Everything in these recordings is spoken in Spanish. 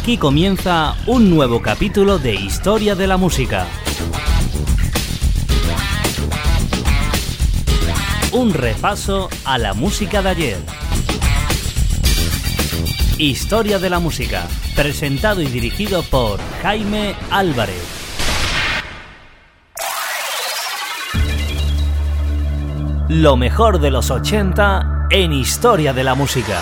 Aquí comienza un nuevo capítulo de Historia de la Música. Un repaso a la música de ayer. Historia de la Música, presentado y dirigido por Jaime Álvarez. Lo mejor de los 80 en Historia de la Música.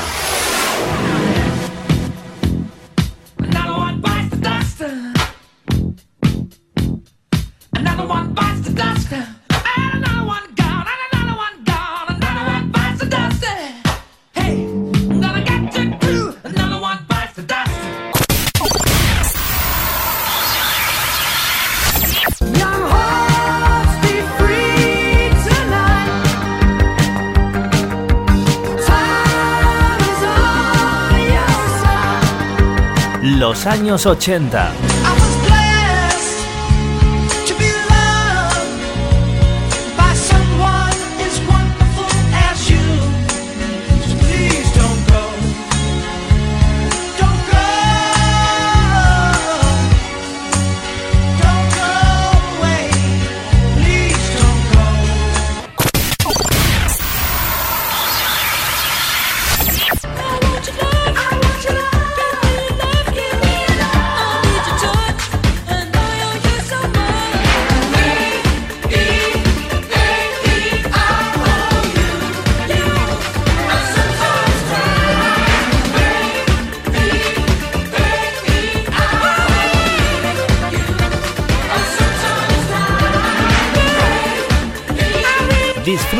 Los años 80.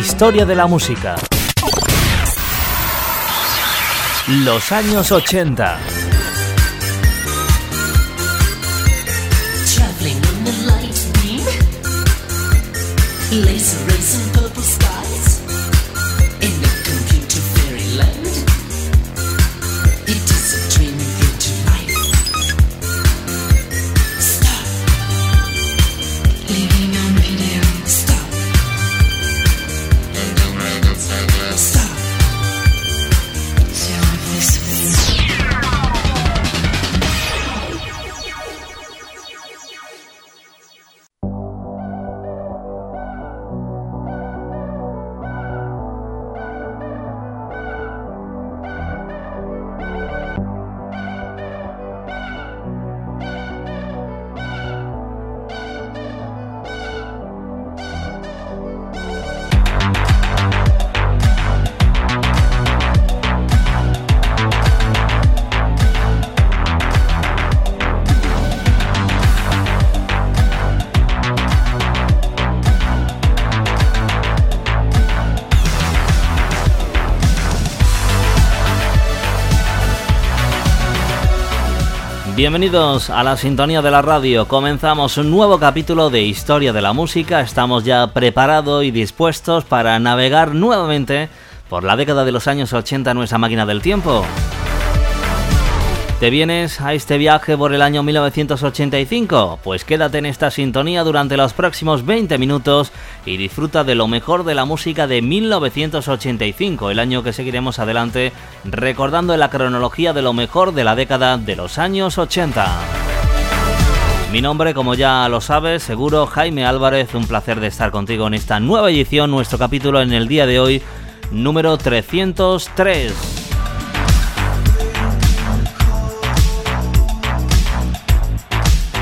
Historia de la música. Los años 80. Bienvenidos a la sintonía de la radio. Comenzamos un nuevo capítulo de Historia de la Música. Estamos ya preparados y dispuestos para navegar nuevamente por la década de los años 80 nuestra máquina del tiempo. ¿Te vienes a este viaje por el año 1985? Pues quédate en esta sintonía durante los próximos 20 minutos y disfruta de lo mejor de la música de 1985, el año que seguiremos adelante recordando la cronología de lo mejor de la década de los años 80. Mi nombre, como ya lo sabes, seguro Jaime Álvarez, un placer de estar contigo en esta nueva edición, nuestro capítulo en el día de hoy, número 303.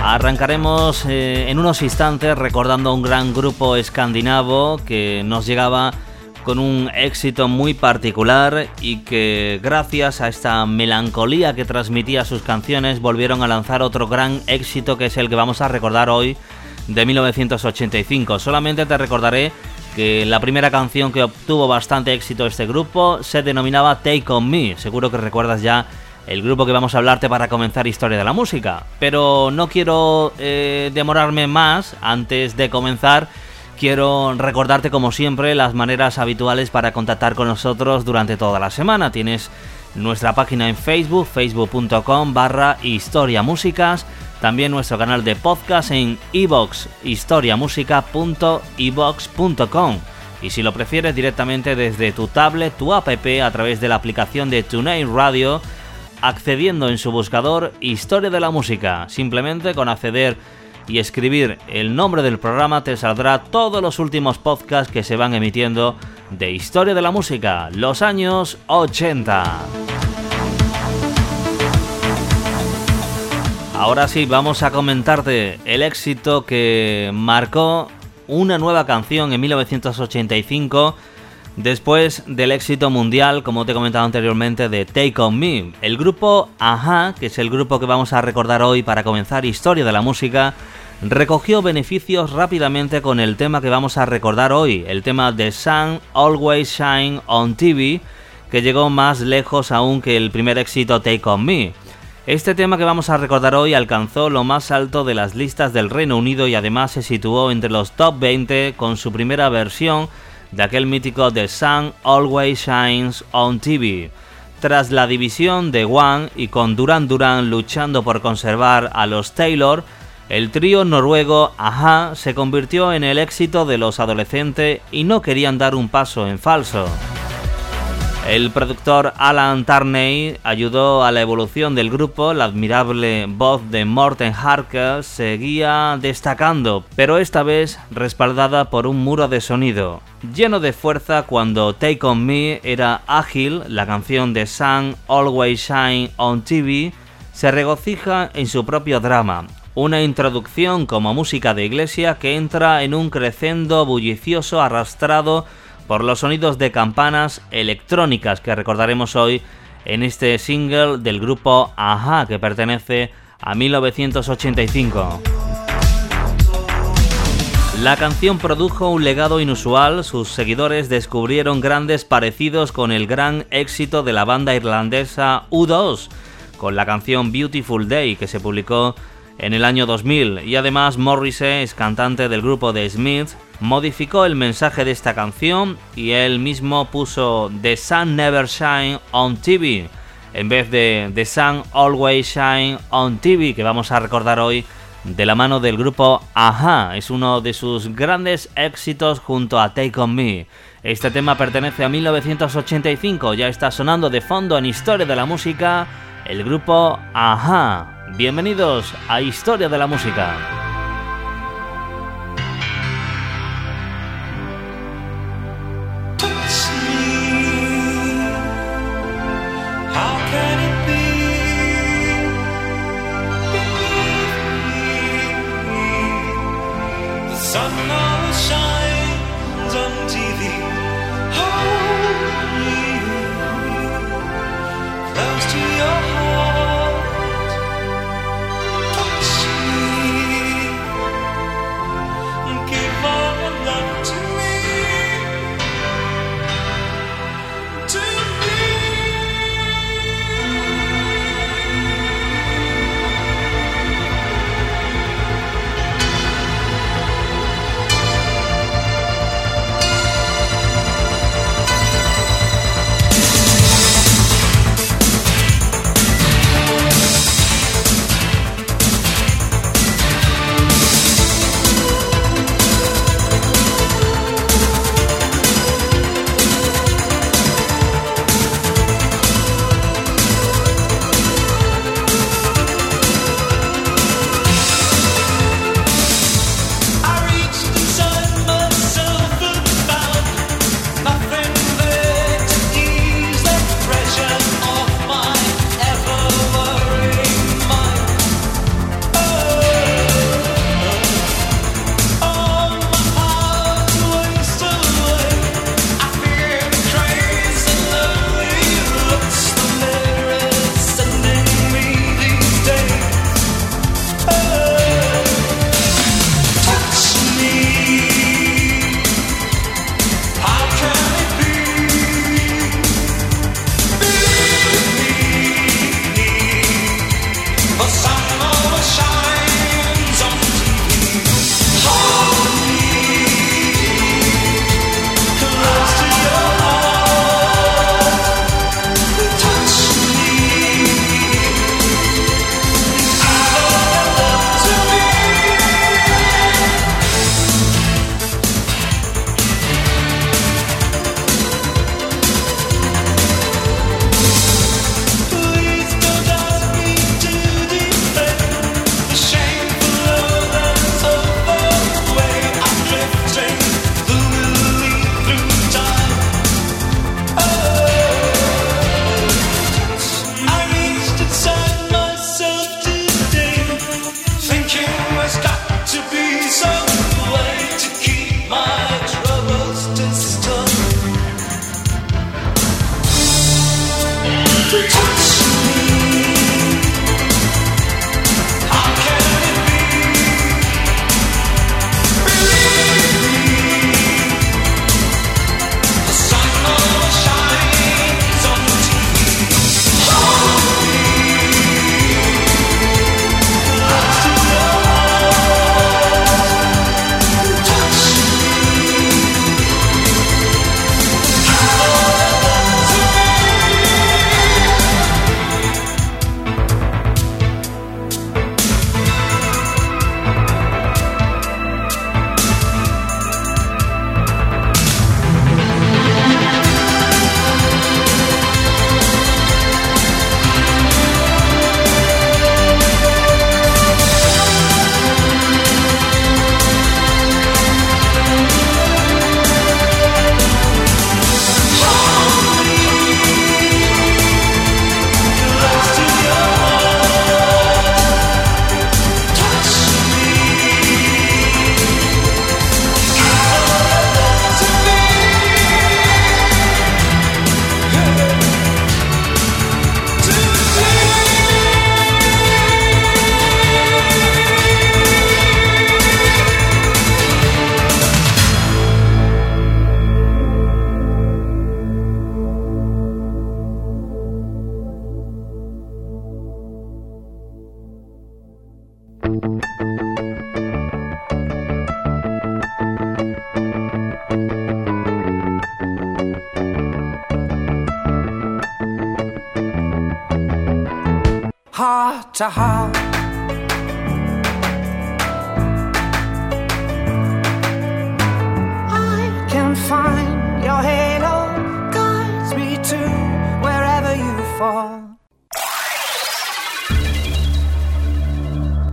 Arrancaremos eh, en unos instantes recordando a un gran grupo escandinavo que nos llegaba con un éxito muy particular y que gracias a esta melancolía que transmitía sus canciones volvieron a lanzar otro gran éxito que es el que vamos a recordar hoy de 1985. Solamente te recordaré que la primera canción que obtuvo bastante éxito este grupo se denominaba Take On Me. Seguro que recuerdas ya el grupo que vamos a hablarte para comenzar Historia de la Música. Pero no quiero eh, demorarme más antes de comenzar. Quiero recordarte como siempre las maneras habituales para contactar con nosotros durante toda la semana. Tienes nuestra página en Facebook, facebook.com barra historiamúsicas, también nuestro canal de podcast en ibox historiamusica.ibox.com y si lo prefieres directamente desde tu tablet, tu app a través de la aplicación de TuneIn Radio accediendo en su buscador Historia de la Música. Simplemente con acceder y escribir el nombre del programa te saldrá todos los últimos podcasts que se van emitiendo de Historia de la Música, los años 80. Ahora sí, vamos a comentarte el éxito que marcó una nueva canción en 1985 Después del éxito mundial, como te he comentado anteriormente, de Take On Me, el grupo Aja, que es el grupo que vamos a recordar hoy para comenzar Historia de la Música, recogió beneficios rápidamente con el tema que vamos a recordar hoy, el tema de Sun Always Shine on TV, que llegó más lejos aún que el primer éxito Take On Me. Este tema que vamos a recordar hoy alcanzó lo más alto de las listas del Reino Unido y además se situó entre los top 20 con su primera versión de aquel mítico The Sun Always Shines on TV. Tras la división de One y con Duran Duran luchando por conservar a los Taylor, el trío noruego Aja se convirtió en el éxito de los adolescentes y no querían dar un paso en falso. El productor Alan Tarney ayudó a la evolución del grupo, la admirable voz de Morten Harker seguía destacando, pero esta vez respaldada por un muro de sonido. Lleno de fuerza cuando Take On Me era ágil, la canción de Sun Always Shine on TV se regocija en su propio drama, una introducción como música de iglesia que entra en un crescendo bullicioso arrastrado por los sonidos de campanas electrónicas que recordaremos hoy en este single del grupo Aja que pertenece a 1985. La canción produjo un legado inusual, sus seguidores descubrieron grandes parecidos con el gran éxito de la banda irlandesa U2, con la canción Beautiful Day que se publicó en el año 2000 y además Morrissey cantante del grupo de Smith modificó el mensaje de esta canción y él mismo puso The Sun Never Shine on TV en vez de The Sun Always Shine on TV que vamos a recordar hoy de la mano del grupo Aja. Es uno de sus grandes éxitos junto a Take On Me. Este tema pertenece a 1985, ya está sonando de fondo en Historia de la Música el grupo Aja. Bienvenidos a Historia de la Música.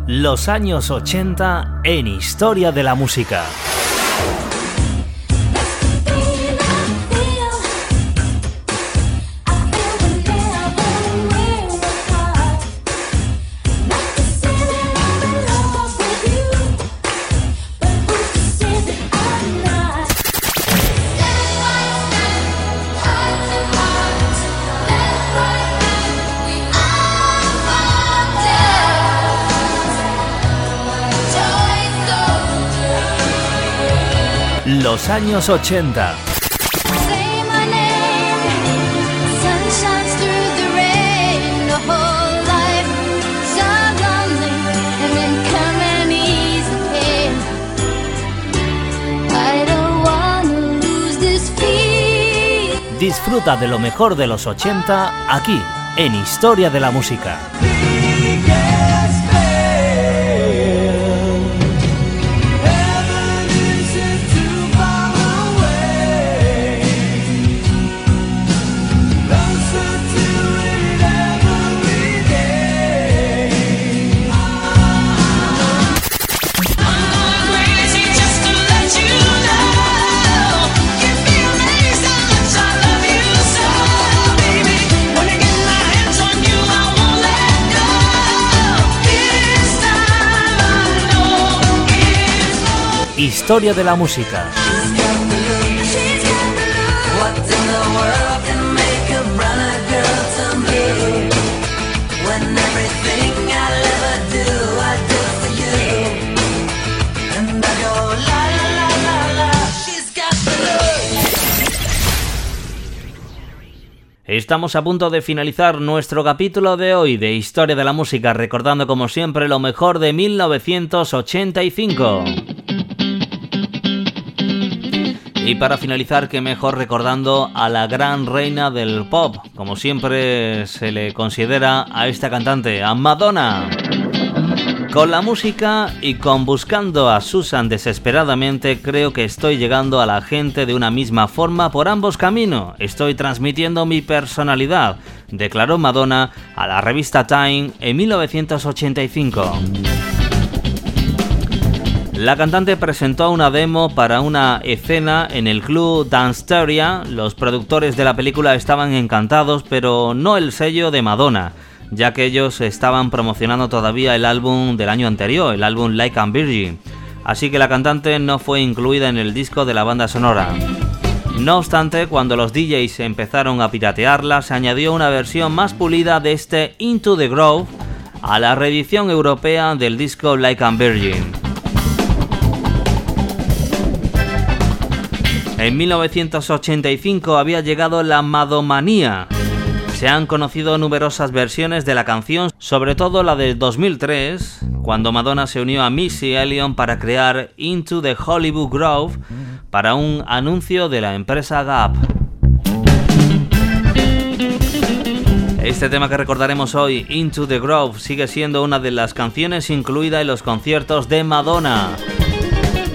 Los años 80 en Historia de la Música. Los años 80. Disfruta de lo mejor de los 80 aquí, en Historia de la Música. Historia de la música. Estamos a punto de finalizar nuestro capítulo de hoy de Historia de la Música, recordando como siempre lo mejor de 1985. Y para finalizar, que mejor recordando a la gran reina del pop, como siempre se le considera a esta cantante, a Madonna. Con la música y con buscando a Susan desesperadamente, creo que estoy llegando a la gente de una misma forma por ambos caminos. Estoy transmitiendo mi personalidad, declaró Madonna a la revista Time en 1985. La cantante presentó una demo para una escena en el club Danceteria. Los productores de la película estaban encantados, pero no el sello de Madonna, ya que ellos estaban promocionando todavía el álbum del año anterior, el álbum Like and Virgin. Así que la cantante no fue incluida en el disco de la banda sonora. No obstante, cuando los DJs empezaron a piratearla, se añadió una versión más pulida de este Into the Grove a la reedición europea del disco Like and Virgin. En 1985 había llegado la Madomanía. Se han conocido numerosas versiones de la canción, sobre todo la de 2003, cuando Madonna se unió a Missy Elliott para crear Into the Hollywood Grove para un anuncio de la empresa Gap. Este tema que recordaremos hoy, Into the Grove, sigue siendo una de las canciones incluida en los conciertos de Madonna.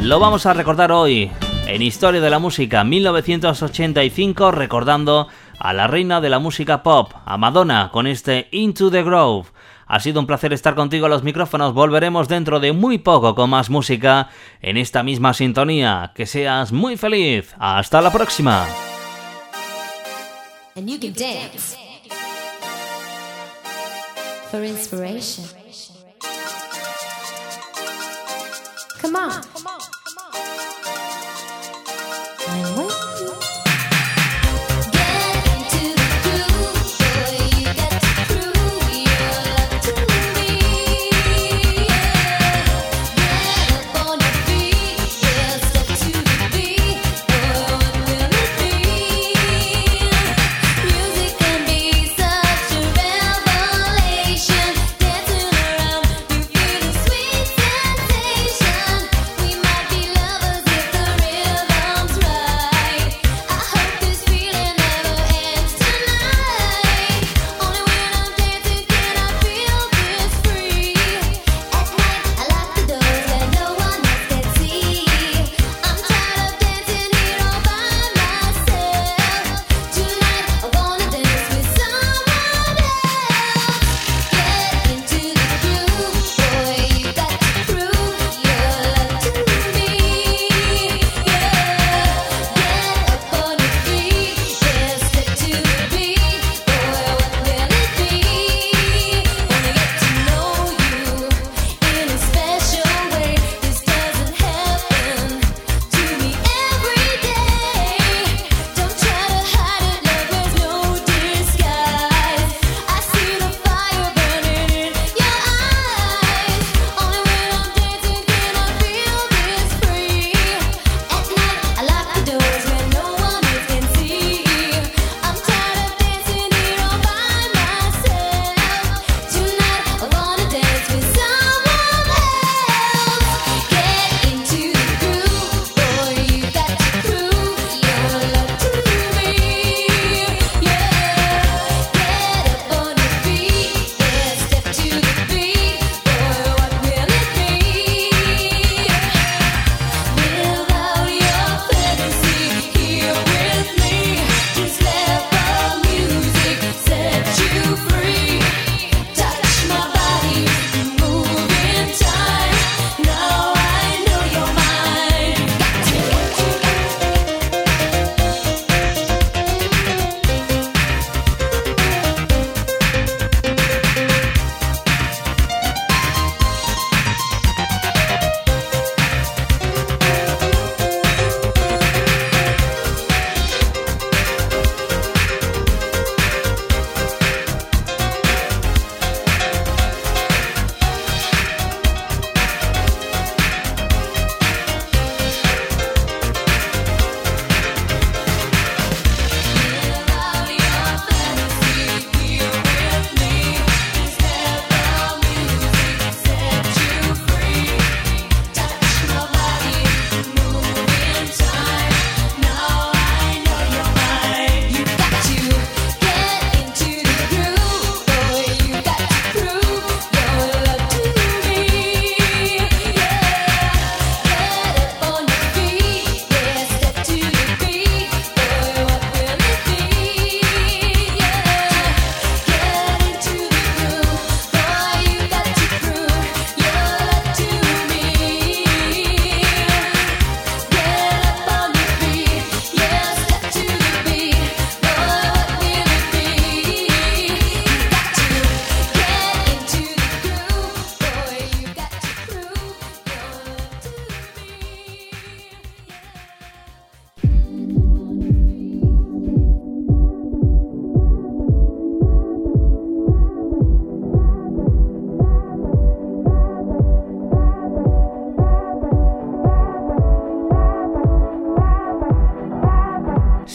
Lo vamos a recordar hoy, en Historia de la Música 1985 recordando a la reina de la música pop, a Madonna, con este Into the Grove. Ha sido un placer estar contigo a los micrófonos. Volveremos dentro de muy poco con más música en esta misma sintonía. Que seas muy feliz. Hasta la próxima.